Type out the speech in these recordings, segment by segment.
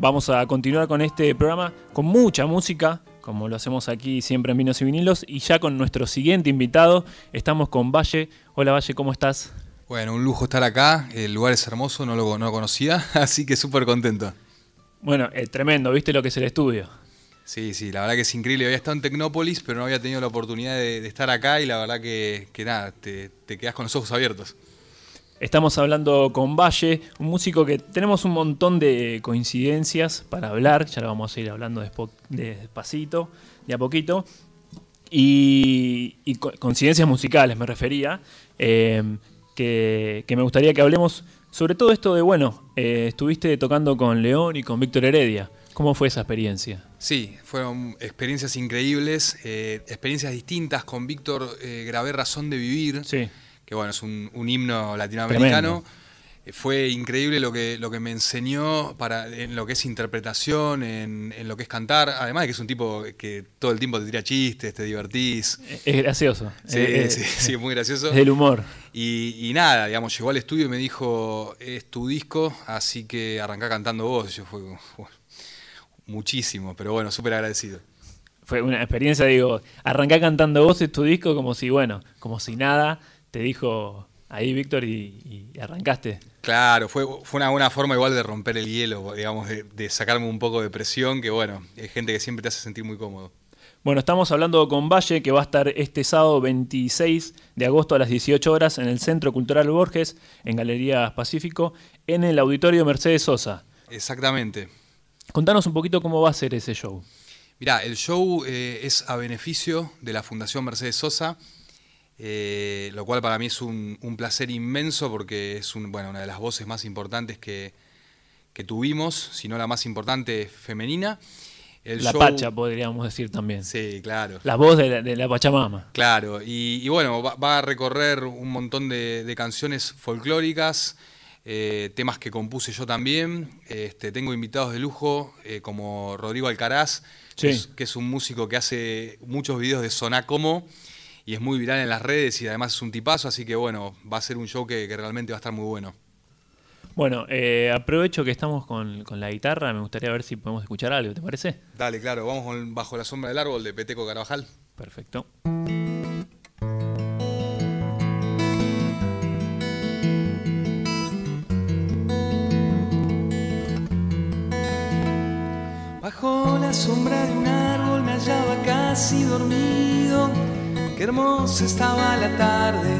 Vamos a continuar con este programa con mucha música, como lo hacemos aquí siempre en Vinos y Vinilos, y ya con nuestro siguiente invitado, estamos con Valle. Hola Valle, ¿cómo estás? Bueno, un lujo estar acá, el lugar es hermoso, no lo, no conocía, así que súper contento. Bueno, eh, tremendo, ¿viste lo que es el estudio? Sí, sí, la verdad que es increíble. Había estado en Tecnópolis, pero no había tenido la oportunidad de, estar acá y la verdad que, nada, te, te quedas con los ojos abiertos. Estamos hablando con Valle, un músico que tenemos un montón de coincidencias para hablar, ya lo vamos a ir hablando despacito, de a poquito, y, coincidencias musicales me refería, eh, que, me gustaría que hablemos sobre todo esto de, bueno, eh, estuviste tocando con León y con Víctor Heredia. ¿Cómo fue esa experiencia? Sí, fueron experiencias increíbles, eh, experiencias distintas. Con Víctor grabé Razón de Vivir. Sí que bueno, es un, himno latinoamericano. Eh, fue increíble lo que, lo que me enseñó para, en lo que es interpretación, en, lo que es cantar. Además de que es un tipo que todo el tiempo te tira chistes, te divertís. Es gracioso. Sí, sí, sí, es muy gracioso. Es del humor. Y, nada, digamos, llegó al estudio y me dijo, es tu disco, así que arrancá cantando vos. yo fue muchísimo, pero bueno, súper agradecido fue una experiencia, digo, arrancá cantando vos es tu disco como si, bueno, como si nada, te dijo ahí, Víctor, y, arrancaste. Claro, fue, fue una buena forma igual de romper el hielo, digamos, de, sacarme un poco de presión, que bueno, hay gente que siempre te hace sentir muy cómodo. Bueno, estamos hablando con Valle, que va a estar este sábado 26 de agosto a las 18 horas en el Centro Cultural Borges, en Galerías Pacífico, en el Auditorio Mercedes Sosa. Exactamente. Contanos un poquito cómo va a ser ese show. Mirá, el show eh, es a beneficio de la Fundación Mercedes Sosa. Eh, lo cual para mí es un, placer inmenso porque es bueno, una de las voces más importantes que, tuvimos, si no la más importante femenina. la Pacha, podríamos decir también. Sí, claro. La voz de la, Pachamama. Claro, y, bueno, va, a recorrer un montón de, canciones folclóricas, eh, temas que compuse yo también. Este, tengo invitados de lujo eh, como Rodrigo Alcaraz, que, es, un músico que hace muchos videos de Soná Como y es muy viral en las redes y además es un tipazo, así que bueno, va a ser un show que, realmente va a estar muy bueno. Bueno, eh, aprovecho que estamos con, la guitarra, me gustaría ver si podemos escuchar algo, ¿te parece? Dale, claro, vamos con Bajo la sombra del árbol de Peteco Carvajal. Perfecto. Bajo la sombra de un árbol me hallaba casi dormido Qué hermosa estaba la tarde,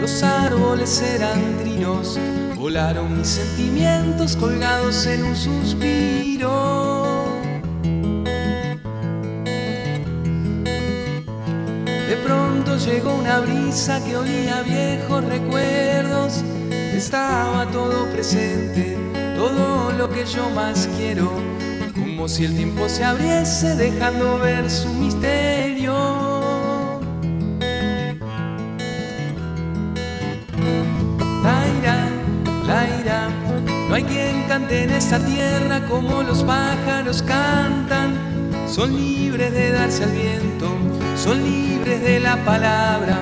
los árboles eran trinos, volaron mis sentimientos colgados en un suspiro. De pronto llegó una brisa que olía viejos recuerdos, estaba todo presente, todo lo que yo más quiero, como si el tiempo se abriese dejando ver su misterio. En esta tierra como los pájaros cantan. Son libres de darse al viento, son libres de la palabra.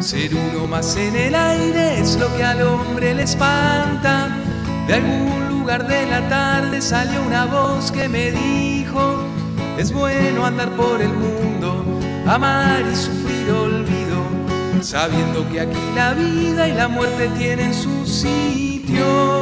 Ser uno más en el aire es lo que al hombre le espanta. De algún lugar de la tarde salió una voz que me dijo, es bueno andar por el mundo, amar y sufrir olvido, sabiendo que aquí la vida y la muerte tienen su sitio.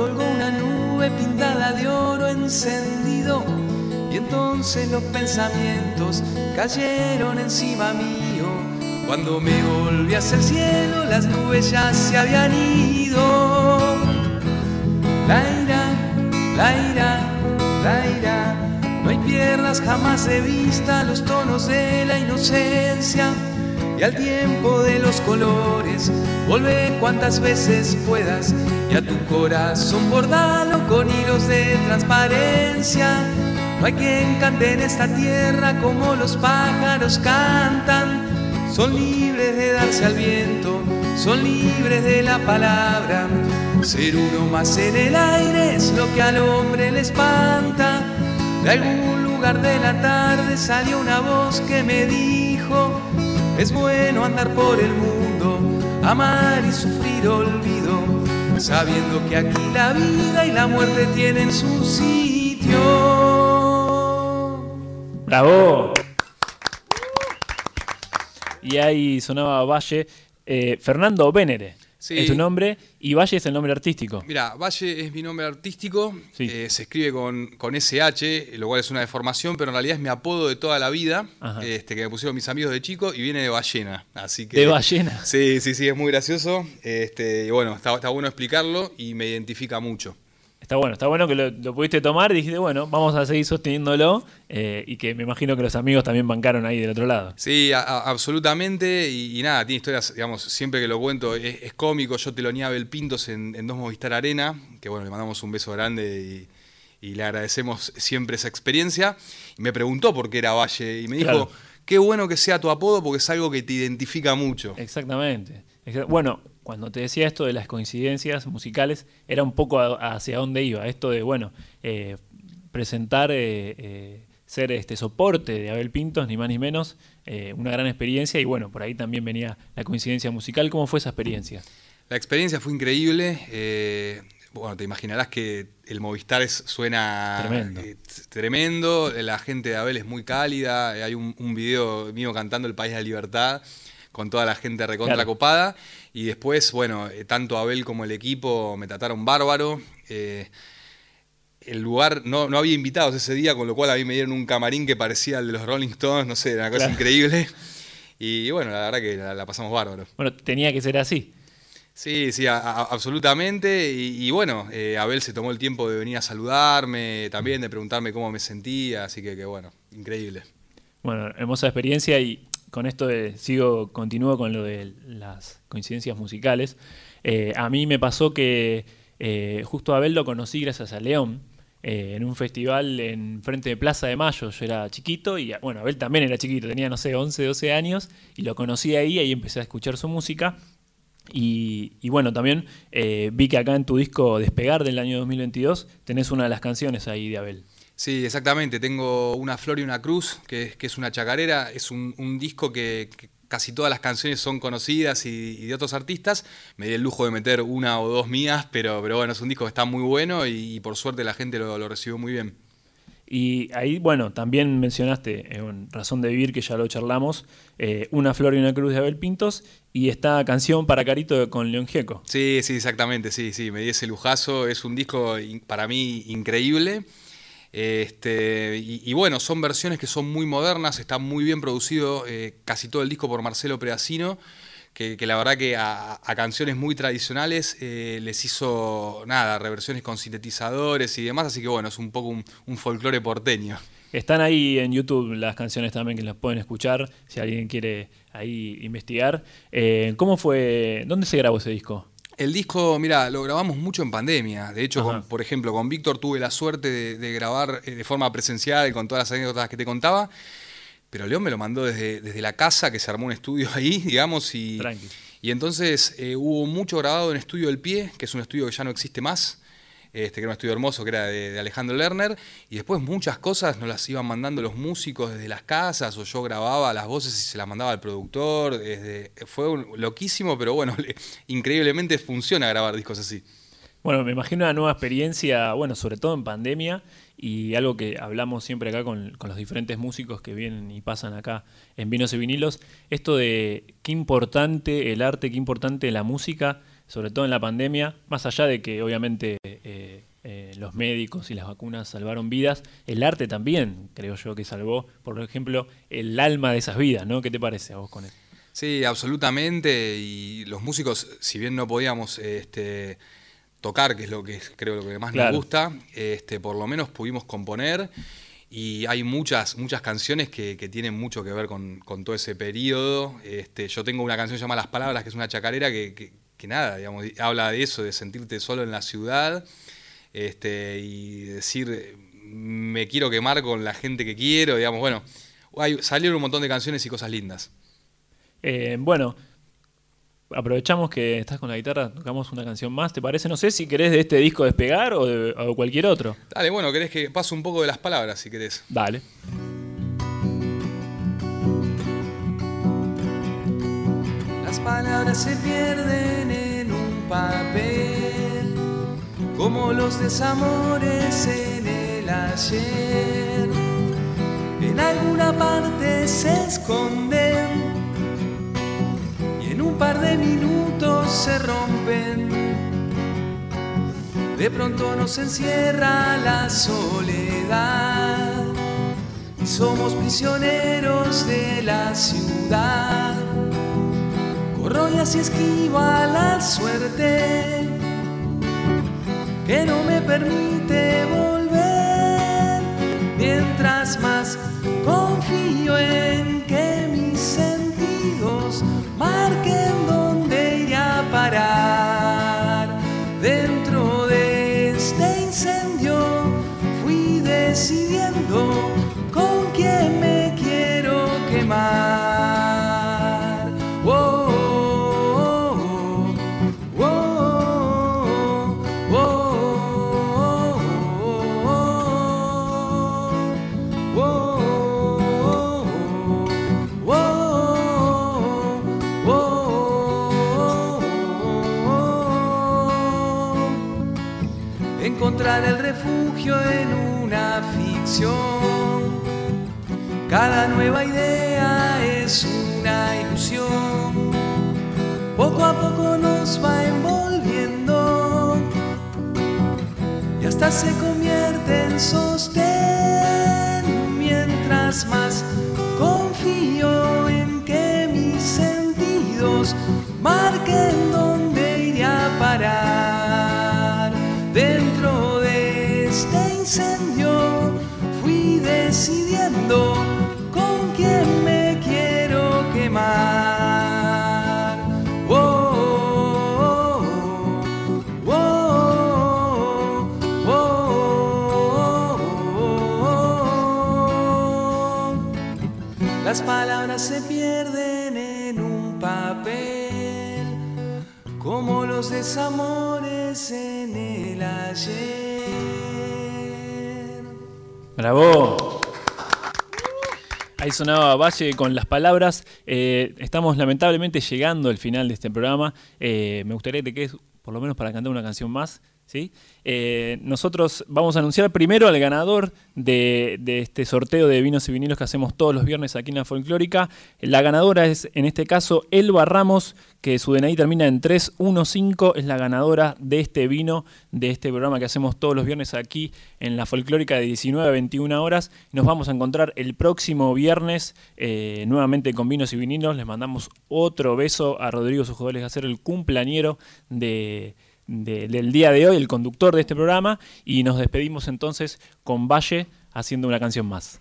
Colgó una nube pintada de oro encendido y entonces los pensamientos cayeron encima mío. Cuando me volví hacia el cielo las nubes ya se habían ido. La ira, la ira, la ira, no hay pierdas jamás de vista los tonos de la inocencia y al tiempo de los colores. Vuelve cuantas veces puedas y a tu corazón bordalo con hilos de transparencia. No hay quien cante en esta tierra como los pájaros cantan. Son libres de darse al viento, son libres de la palabra. Ser uno más en el aire es lo que al hombre le espanta. De algún lugar de la tarde salió una voz que me dijo, es bueno andar por el mundo, amar y sufrir olvido, sabiendo que aquí la vida y la muerte tienen su sitio. ¡Bravo! Y ahí sonaba Valle. Eh, Fernando Vénere Sí. es tu nombre y Valle es el nombre artístico. Mira, Valle es mi nombre artístico, Sí. eh, se escribe con, con SH, lo cual es una deformación, pero en realidad es mi apodo de toda la vida, Ajá. este, que me pusieron mis amigos de chico y viene de ballena. Así que, De ballena. Sí, sí, sí, es muy gracioso. Este, y bueno, está, está bueno explicarlo y me identifica mucho. Está bueno, está bueno que lo, lo pudiste tomar y dijiste, bueno, vamos a seguir sosteniéndolo eh, y que me imagino que los amigos también bancaron ahí del otro lado. Sí, a- a- absolutamente. Y, y nada, tiene historias, digamos, siempre que lo cuento es, es cómico. Yo te lo el Pintos en, en Dos Movistar Arena, que bueno, le mandamos un beso grande y, y le agradecemos siempre esa experiencia. Y me preguntó por qué era Valle y me dijo, Claro. qué bueno que sea tu apodo porque es algo que te identifica mucho. Exactamente. Bueno, cuando te decía esto de las coincidencias musicales, era un poco a- hacia dónde iba. Esto de, bueno, eh, presentar, eh, eh, ser este soporte de Abel Pintos, ni más ni menos, una gran experiencia. Y bueno, por ahí también venía la coincidencia musical. ¿Cómo fue esa experiencia? La experiencia fue increíble. bueno, te imaginarás que el Movistar es- suena Tremendo. La gente de Abel es muy cálida. Hay un, un video mío cantando El País de la Libertad con toda la gente recontra Claro. copada. Y después, bueno, eh, tanto Abel como el equipo me trataron bárbaro. eh, el lugar, no, no había invitados ese día, con lo cual a mí me dieron un camarín que parecía el de los Rolling Stones, no sé, era una cosa Claro. increíble. Y bueno, la verdad que la- la pasamos bárbaro. Bueno, tenía que ser así. Sí, sí, a- a- absolutamente. Y, y bueno, eh, Abel se tomó el tiempo de venir a saludarme, también de preguntarme cómo me sentía, así que, que bueno, increíble. Bueno, hermosa experiencia y con esto de- sigo, continúo con lo de las coincidencias musicales. Eh, a mí me pasó que eh, justo a Abel lo conocí gracias a León, eh, en un festival en frente de Plaza de Mayo. Yo era chiquito y bueno, Abel también era chiquito, tenía, no sé, 11, 12 años y lo conocí ahí, ahí empecé a escuchar su música. Y, bueno, también vi que acá en tu disco Despegar del año 2022 tenés una de las canciones ahí de Abel. Sí, exactamente. Tengo una flor y una cruz, que, es- que es una chacarera. Es un, un disco que, que casi todas las canciones son conocidas y, y de otros artistas. Me di el lujo de meter una o dos mías, pero, pero bueno, es un disco que está muy bueno y, y por suerte la gente lo, lo recibió muy bien. Y ahí, bueno, también mencionaste en Razón de Vivir, que ya lo charlamos, eh, Una Flor y una Cruz de Abel Pintos, y esta canción para Carito con León Gieco. Sí, sí, exactamente, sí, sí, me di ese lujazo, es un disco para mí increíble. Este, y, bueno, son versiones que son muy modernas, está muy bien producido eh, casi todo el disco por Marcelo Preacino, que, la verdad que a, canciones muy tradicionales eh, les hizo nada, reversiones con sintetizadores y demás, así que bueno, es un poco un, un folclore porteño. Están ahí en YouTube las canciones también que las pueden escuchar, si alguien quiere ahí investigar. Eh, ¿Cómo fue? ¿Dónde se grabó ese disco? El disco, mira, lo grabamos mucho en pandemia. De hecho, con- por ejemplo, con Víctor tuve la suerte de, de grabar eh, de forma presencial con todas las anécdotas que te contaba. Pero León me lo mandó desde, desde la casa, que se armó un estudio ahí, digamos, y, Tranqui. y entonces eh, hubo mucho grabado en Estudio del Pie, que es un estudio que ya no existe más, este, que era un estudio hermoso, que era de, Alejandro Lerner, y después muchas cosas nos las iban mandando los músicos desde las casas, o yo grababa las voces y se las mandaba al productor, fue loquísimo, pero bueno, le- increíblemente funciona grabar discos así. Bueno, me imagino una nueva experiencia, bueno, sobre todo en pandemia, y algo que hablamos siempre acá con los diferentes músicos que vienen y pasan acá en Vinos y Vinilos, esto de qué importante el arte, qué importante la música, sobre todo en la pandemia, más allá de que obviamente eh, eh, los médicos y las vacunas salvaron vidas, el arte también, creo yo, que salvó, por ejemplo, el alma de esas vidas, ¿no? ¿Qué te parece a vos con eso? Sí, absolutamente. Y los músicos, si bien no podíamos este, tocar, que es lo que es, creo lo que más Claro. nos gusta, este, por lo menos pudimos componer. Y hay muchas, muchas canciones que, que tienen mucho que ver con, con todo ese periodo. Este, yo tengo una canción llamada Las Palabras, que es una chacarera que, que- que nada, digamos, habla de eso, de sentirte solo en la ciudad. Este, y decir, me quiero quemar con la gente que quiero, digamos, bueno, hay- salieron un montón de canciones y cosas lindas. Eh, bueno, aprovechamos que estás con la guitarra, tocamos una canción más, ¿te parece? No sé si querés de este disco despegar o de o cualquier otro. Dale, bueno, querés que pase un poco de las palabras si querés. Dale. Las palabras se pierden papel, como los desamores en el ayer. En alguna parte se esconden y en un par de minutos se rompen. De pronto nos encierra la soledad y somos prisioneros de la ciudad. Corro y esquiva la suerte que no me permite volver. Mientras más confío en El refugio en una ficción. Cada nueva idea es una ilusión. Poco a poco nos va envolviendo y hasta se convierte en sostén. Mientras más confío en que mis sentidos marquen Las palabras se pierden en un papel, como los desamores en el ayer. Bravo. Ahí sonaba Valle con las palabras. Eh, estamos lamentablemente llegando al final de este programa. Eh, me gustaría que te quedes por lo menos para cantar una canción más. ¿Sí? Eh, nosotros vamos a anunciar primero al ganador de, este sorteo de vinos y vinilos que hacemos todos los viernes aquí en la Folclórica. La ganadora es, en este caso, Elba Ramos, que su DNI termina en 315. Es la ganadora de este vino, de este programa que hacemos todos los viernes aquí en la Folclórica de 19 a 21 horas. Nos vamos a encontrar el próximo viernes eh, nuevamente con vinos y vinilos. Les mandamos otro beso a Rodrigo Sujodoles, a ser el cumpleañero de de, del día de hoy, el conductor de este programa, y nos despedimos entonces con Valle haciendo una canción más.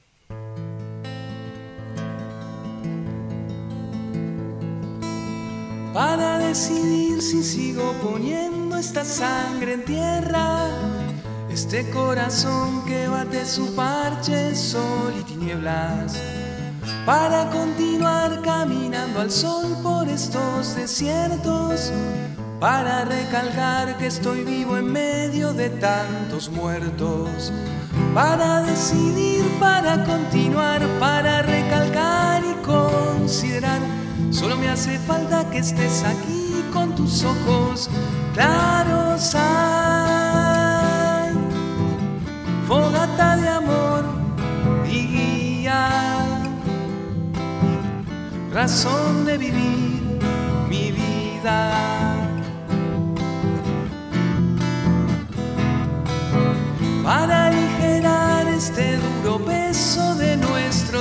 Para decidir si sigo poniendo esta sangre en tierra, este corazón que bate su parche, sol y tinieblas. Para continuar caminando al sol por estos desiertos, para recalcar que estoy vivo en medio de tantos muertos, para decidir, para continuar, para recalcar y considerar, solo me hace falta que estés aquí con tus ojos claros, ay, fogata de amor y guía, razón de vivir mi vida.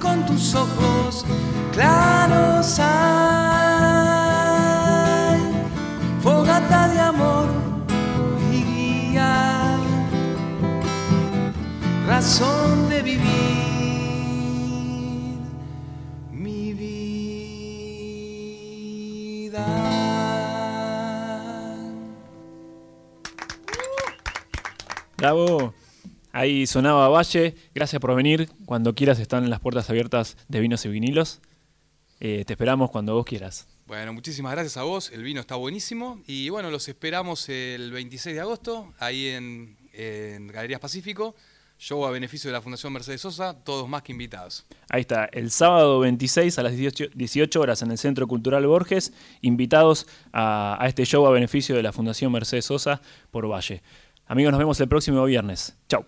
con tus ojos claros hay fogata de amor y guía, razón de vivir mi vida. Bravo. Ahí sonaba Valle. Gracias por venir. Cuando quieras están las puertas abiertas de vinos y vinilos. Eh, te esperamos cuando vos quieras. Bueno, muchísimas gracias a vos. El vino está buenísimo. Y bueno, los esperamos el 26 de agosto, ahí en, en Galerías Pacífico. Show a beneficio de la Fundación Mercedes Sosa, todos más que invitados. Ahí está, el sábado 26 a las 18, 18 horas en el Centro Cultural Borges, invitados a, a este show a beneficio de la Fundación Mercedes Sosa por Valle. Amigos, nos vemos el próximo viernes. Chau.